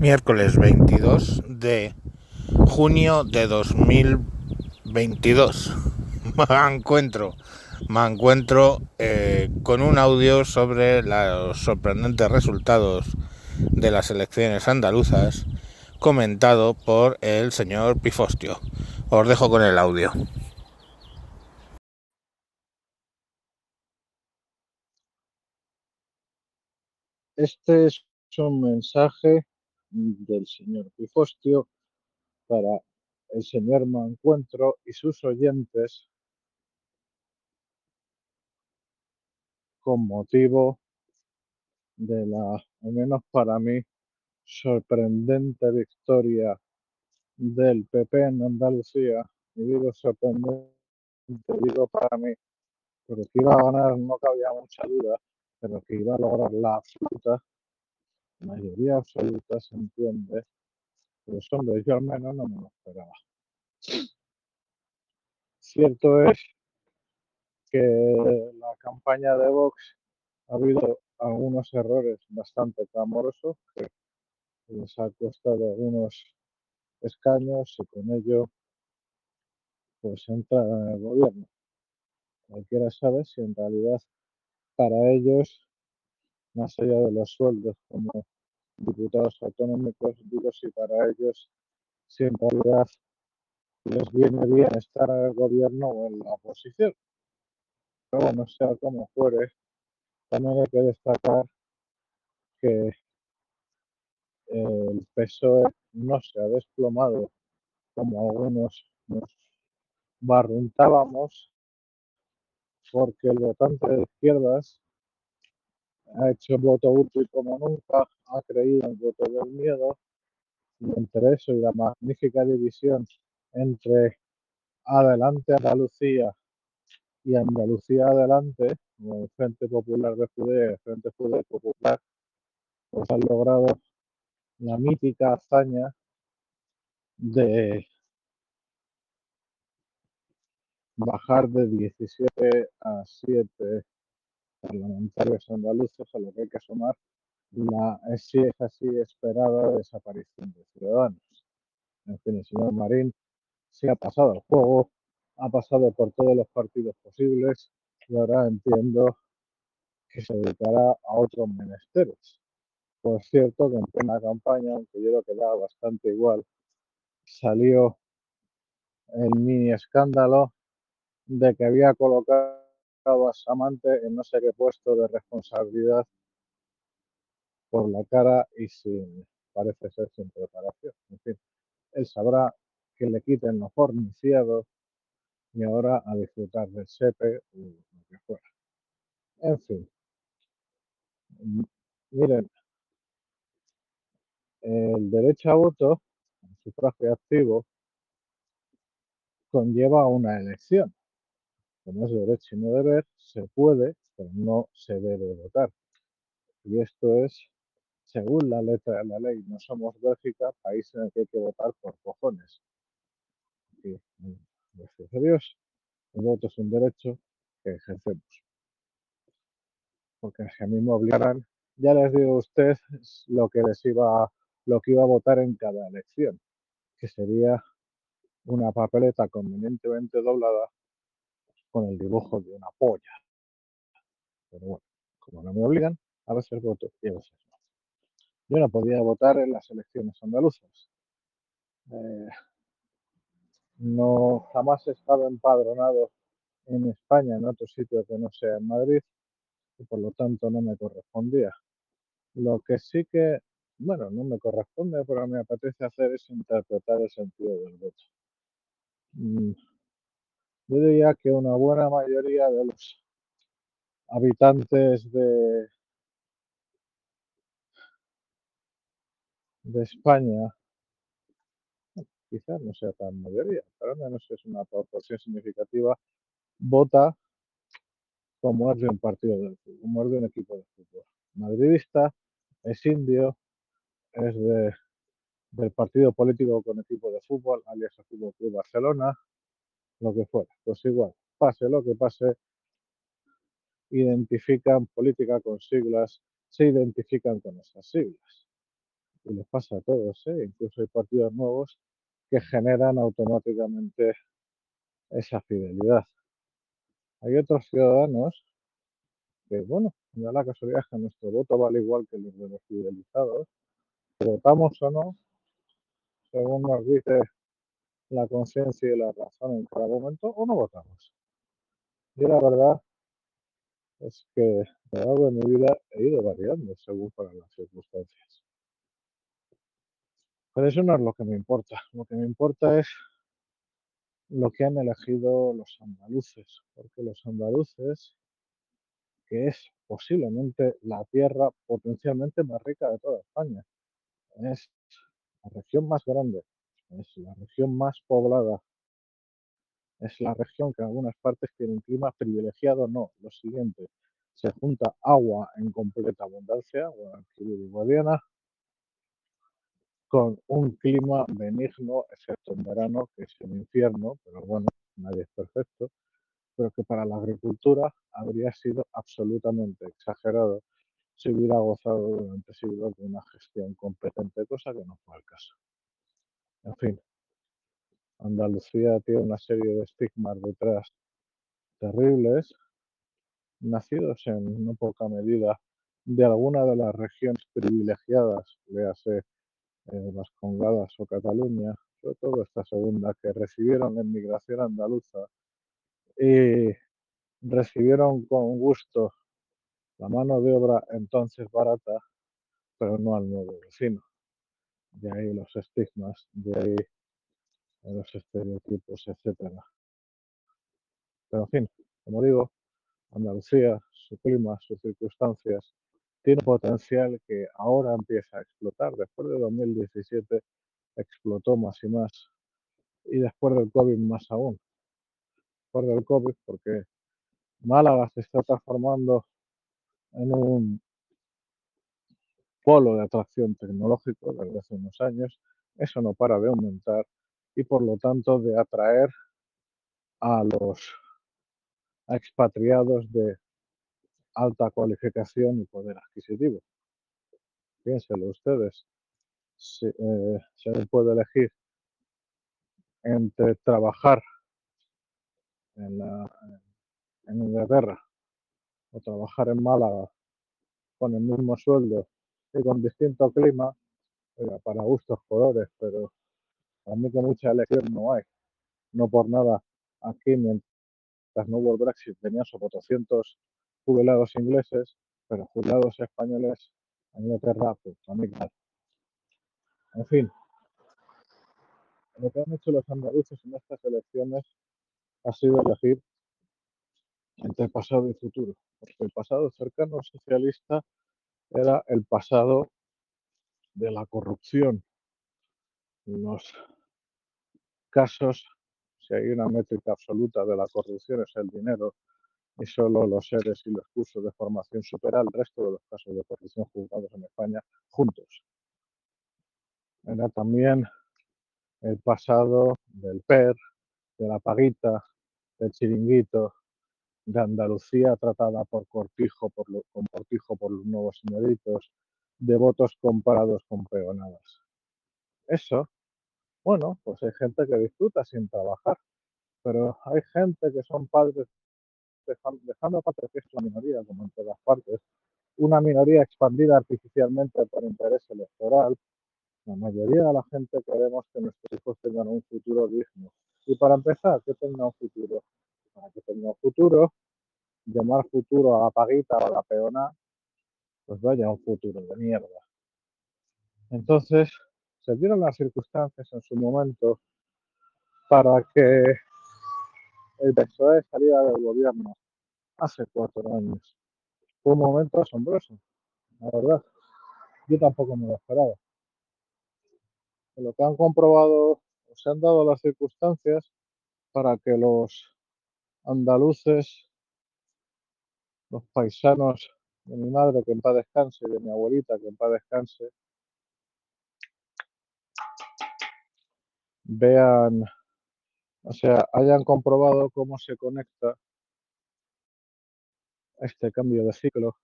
Miércoles 22 de junio de 2022. Me encuentro, me encuentro eh, con un audio sobre los sorprendentes resultados de las elecciones andaluzas comentado por el señor Pifostio. Os dejo con el audio. Este es un mensaje del señor Pifostio para el señor Mancuentro y sus oyentes con motivo de la, al menos para mí, sorprendente victoria del PP en Andalucía. Y digo sorprendente, digo para mí, porque que iba a ganar no cabía mucha duda, pero que iba a lograr la absoluta, mayoría absoluta, se entiende. Pues hombre, yo al menos no me lo esperaba. Cierto es que la campaña de Vox ha habido algunos errores bastante clamorosos que les ha costado algunos escaños y con ello pues entra en el gobierno. Cualquiera sabe si en realidad para ellos, más allá de los sueldos como diputados autonómicos, digo si para ellos, si en les viene bien estar en el gobierno o en la oposición. Pero bueno, sea como fuere, también hay que destacar que el PSOE no se ha desplomado como algunos nos barruntábamos, porque el votante de izquierdas ha hecho voto útil como nunca, ha creído en el voto del miedo, y entre eso y la magnífica división entre Adelante Andalucía y Andalucía Adelante, como el Frente Popular de Judea el Frente Judeo Popular, pues han logrado la mítica hazaña de bajar de 17 a 7 parlamentarios andaluces, a lo que hay que sumar la, si es así, esperada desaparición de ciudadanos. En fin, el señor Marín se ha pasado el juego, ha pasado por todos los partidos posibles y ahora entiendo que se dedicará a otros menesteres. Por cierto, que en plena campaña, aunque yo creo que da bastante igual, salió el mini escándalo de que había colocado Samante en no sé qué puesto de responsabilidad por la cara y sin, parece ser sin preparación. En fin, él sabrá que le quiten los forniciados y ahora a disfrutar del SEPE o lo que fuera. En fin, m- miren, el derecho a voto, el sufragio activo, conlleva una elección. Como es derecho y no deber, se puede, pero no se debe votar. Y esto es según la letra de la ley. No somos Bélgica, país en el que hay que votar por cojones. Y, mm, gracias a Dios, el voto es un derecho que ejercemos. Porque si a mí me obligaran, ya les digo a ustedes lo que les iba, lo que iba a votar en cada elección, que sería una papeleta convenientemente doblada con el dibujo de una polla. Pero bueno, como no me obligan, a veces voto y a veces no. Yo no podía votar en las elecciones andaluzas. Eh, no jamás he estado empadronado en España en otro sitio que no sea en Madrid y por lo tanto no me correspondía. Lo que sí que, bueno, no me corresponde, pero me apetece hacer es interpretar el sentido del voto. Yo diría que una buena mayoría de los habitantes de, de España, quizás no sea tan mayoría, pero al menos es una proporción significativa, vota como es de un partido de fútbol, como es de un equipo de fútbol. Madridista, es indio, es de, del partido político con equipo de fútbol, alias el Fútbol Club Barcelona, lo que fuera. Pues igual, pase lo que pase, identifican política con siglas, se identifican con esas siglas. y les pasa a todos, ¿eh? incluso hay partidos nuevos que generan automáticamente esa fidelidad. Hay otros ciudadanos que, bueno, da la casualidad que nuestro voto vale igual que los de los fidelizados, votamos o no, según nos dice la conciencia y la razón en cada momento, o no votamos. Y la verdad es que a lo largo de mi vida he ido variando según para las circunstancias. Pero eso no es lo que me importa. Lo que me importa es lo que han elegido los andaluces, porque los andaluces, que es posiblemente la tierra potencialmente más rica de toda España, es la región más grande, es la región más poblada, es la región que en algunas partes tiene un clima privilegiado, no, lo siguiente, se junta agua en completa abundancia, agua Guadiana, con un clima benigno, excepto en verano, que es un infierno, pero bueno, nadie es perfecto, pero que para la agricultura habría sido absolutamente exagerado si hubiera gozado durante siglos de una gestión competente, cosa que no fue el caso. En fin, Andalucía tiene una serie de estigmas detrás terribles, nacidos en no poca medida de alguna de las regiones privilegiadas, léase eh, las Congadas o Cataluña, sobre todo esta segunda, que recibieron la inmigración andaluza y recibieron con gusto la mano de obra entonces barata, pero no al nuevo vecino. De ahí los estigmas, de ahí los estereotipos, etcétera. Pero en fin, como digo, Andalucía, su clima, sus circunstancias, tiene potencial que ahora empieza a explotar. Después de 2017 explotó más y más. Y después del COVID más aún. Después del COVID porque Málaga se está transformando en un polo de atracción tecnológico desde hace unos años. Eso no para de aumentar y por lo tanto de atraer a los expatriados de alta cualificación y poder adquisitivo. Piénselo ustedes. Si, eh, se puede elegir entre trabajar en, la, en Inglaterra o trabajar en Málaga con el mismo sueldo y con distinto clima, para gustos colores, pero a mí que mucha elección no hay. No por nada aquí, mientras no hubo el Brexit, tenían sobre 400 jubilados ingleses, pero jubilados españoles en Inglaterra, pues también En fin, lo que han hecho los andaluces en estas elecciones ha sido elegir entre pasado y futuro, porque el pasado cercano socialista era el pasado de la corrupción. Los casos, si hay una métrica absoluta de la corrupción, es el dinero y solo los seres y los cursos de formación supera el resto de los casos de corrupción juzgados en España juntos. Era también el pasado del PER, de la paguita, del chiringuito, de Andalucía tratada por Cortijo, por con Cortijo por los nuevos señoritos, de votos comparados con peonadas. Eso, bueno, pues hay gente que disfruta sin trabajar, pero hay gente que son padres dejando aparte que es la minoría, como en todas partes, una minoría expandida artificialmente por interés electoral, la mayoría de la gente queremos que nuestros hijos tengan un futuro digno. Y para empezar, que tenga un futuro. Para que tenga futuro, llamar futuro a la paguita o a la peona, pues vaya un futuro de mierda. Entonces, se dieron las circunstancias en su momento para que el PSOE saliera del gobierno hace cuatro años. Fue un momento asombroso, la verdad. Yo tampoco me lo esperaba. Lo que han comprobado, se han dado las circunstancias para que los andaluces, los paisanos de mi madre, que en paz descanse, y de mi abuelita, que en paz descanse, vean, o sea, hayan comprobado cómo se conecta este cambio de ciclo,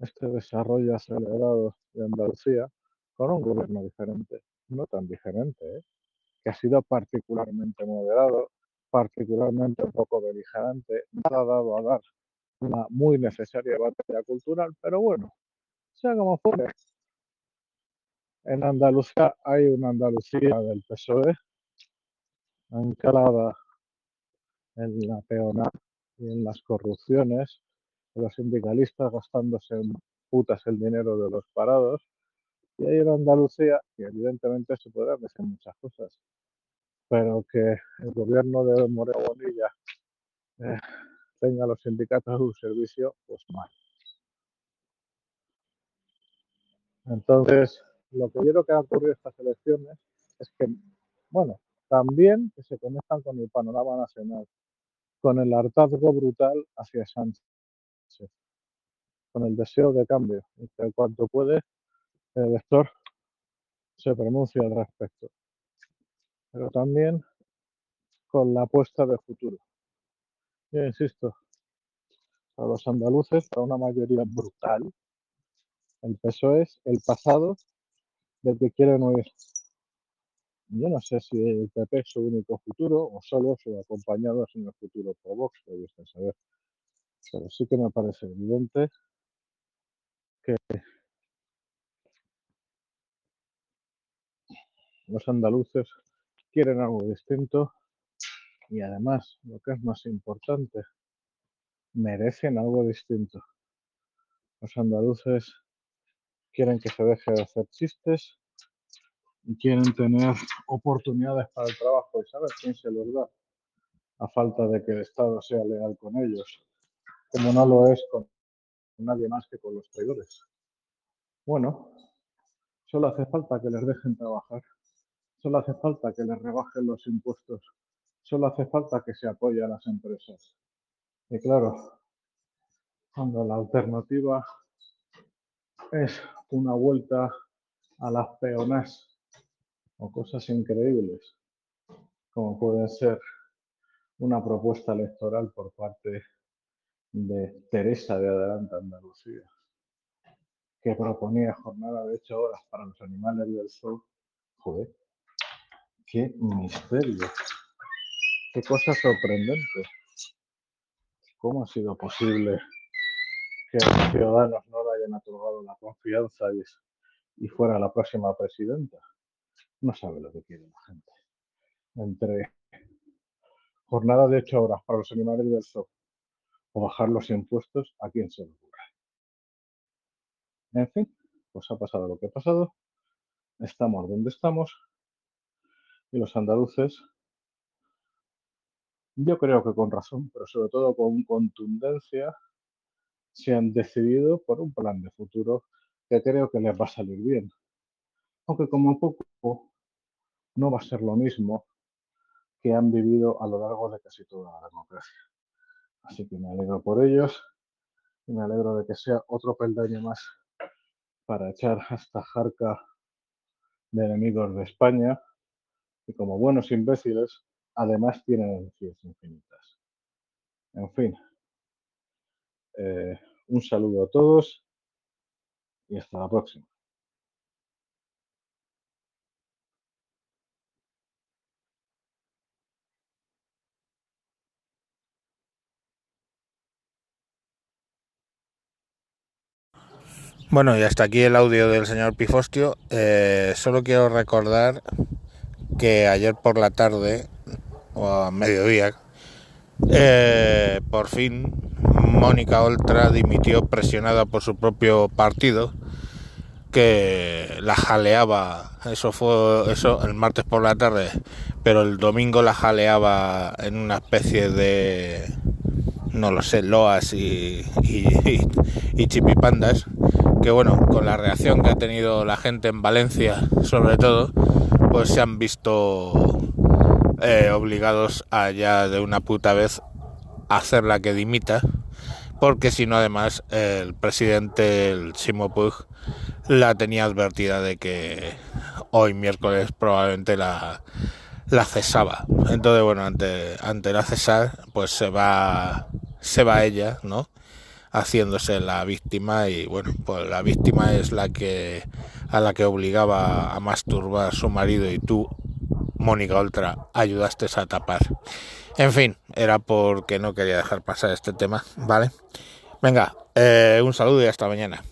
este desarrollo acelerado de Andalucía con un gobierno diferente, no tan diferente, ¿eh? que ha sido particularmente moderado, particularmente poco beligerante, ha dado a dar una muy necesaria batalla cultural, pero bueno, sea como fuere. En Andalucía hay una Andalucía del PSOE anclada en la peona y en las corrupciones los sindicalistas gastándose en putas el dinero de los parados. Y hay en Andalucía, y evidentemente se podrán decir muchas cosas, pero que el gobierno de Moreno Bonilla eh, tenga los sindicatos a su servicio, pues mal. Entonces, lo que creo que ha ocurrido estas elecciones es que, bueno, también que se conectan con el panorama nacional, con el hartazgo brutal hacia Sánchez, con el deseo de cambio, y que cuanto puede, el elector se pronuncia al respecto, pero también con la apuesta de futuro. Yo insisto, a los andaluces, para una mayoría brutal, el PSOE es el pasado del que quieren oír. Yo no sé si el PP es su único futuro o solo su acompañado en el futuro por Vox, podría saber. Pero sí que me parece evidente que los andaluces quieren algo distinto y además, lo que es más importante, merecen algo distinto. Los andaluces quieren que se deje de hacer chistes y quieren tener oportunidades para el trabajo y saber quién se los da, a falta de que el Estado sea leal con ellos, como no lo es con nadie más que con los traidores. Bueno, solo hace falta que les dejen trabajar, solo hace falta que les rebajen los impuestos, solo hace falta que se apoye a las empresas. Y claro, cuando la alternativa es una vuelta a las peonas o cosas increíbles, como puede ser una propuesta electoral por parte de Teresa de Adelante Andalucía, que proponía jornada de ocho horas para los animales del sol. Joder, qué misterio, qué cosa sorprendente. ¿Cómo ha sido posible que los ciudadanos no le hayan otorgado la confianza y, fuera la próxima presidenta? No sabe lo que quiere la gente. Entre jornada de ocho horas para los animales del sol o bajar los impuestos, ¿a quién se le ocurre? En fin, pues ha pasado lo que ha pasado, estamos donde estamos y los andaluces, yo creo que con razón, pero sobre todo con contundencia, se han decidido por un plan de futuro que creo que les va a salir bien. Aunque como poco no va a ser lo mismo que han vivido a lo largo de casi toda la democracia. Así que me alegro por ellos y me alegro de que sea otro peldaño más para echar a esta jarca de enemigos de España y como buenos imbéciles además tienen energías infinitas. En fin, eh, un saludo a todos y hasta la próxima. Bueno, y hasta aquí el audio del señor Pifostio. Eh, solo quiero recordar que ayer por la tarde, o a mediodía, eh, por fin Mónica Oltra dimitió presionada por su propio partido que la jaleaba, eso fue eso el martes por la tarde, pero el domingo la jaleaba en una especie de no lo sé, loas y, y, y chipipandas que bueno, con la reacción que ha tenido la gente en Valencia, sobre todo, pues se han visto eh, obligados a ya de una puta vez hacer la que dimita, porque si no además el presidente, el Simo Puig, la tenía advertida de que hoy miércoles probablemente la, la cesaba. Entonces bueno, ante, ante la cesar, pues se va, se va ella, ¿no? haciéndose la víctima y bueno, pues la víctima es la que a la que obligaba a masturbar su marido y tú, Mónica Oltra, ayudaste a tapar. En fin, era porque no quería dejar pasar este tema, ¿vale? Venga, eh, un saludo y hasta mañana.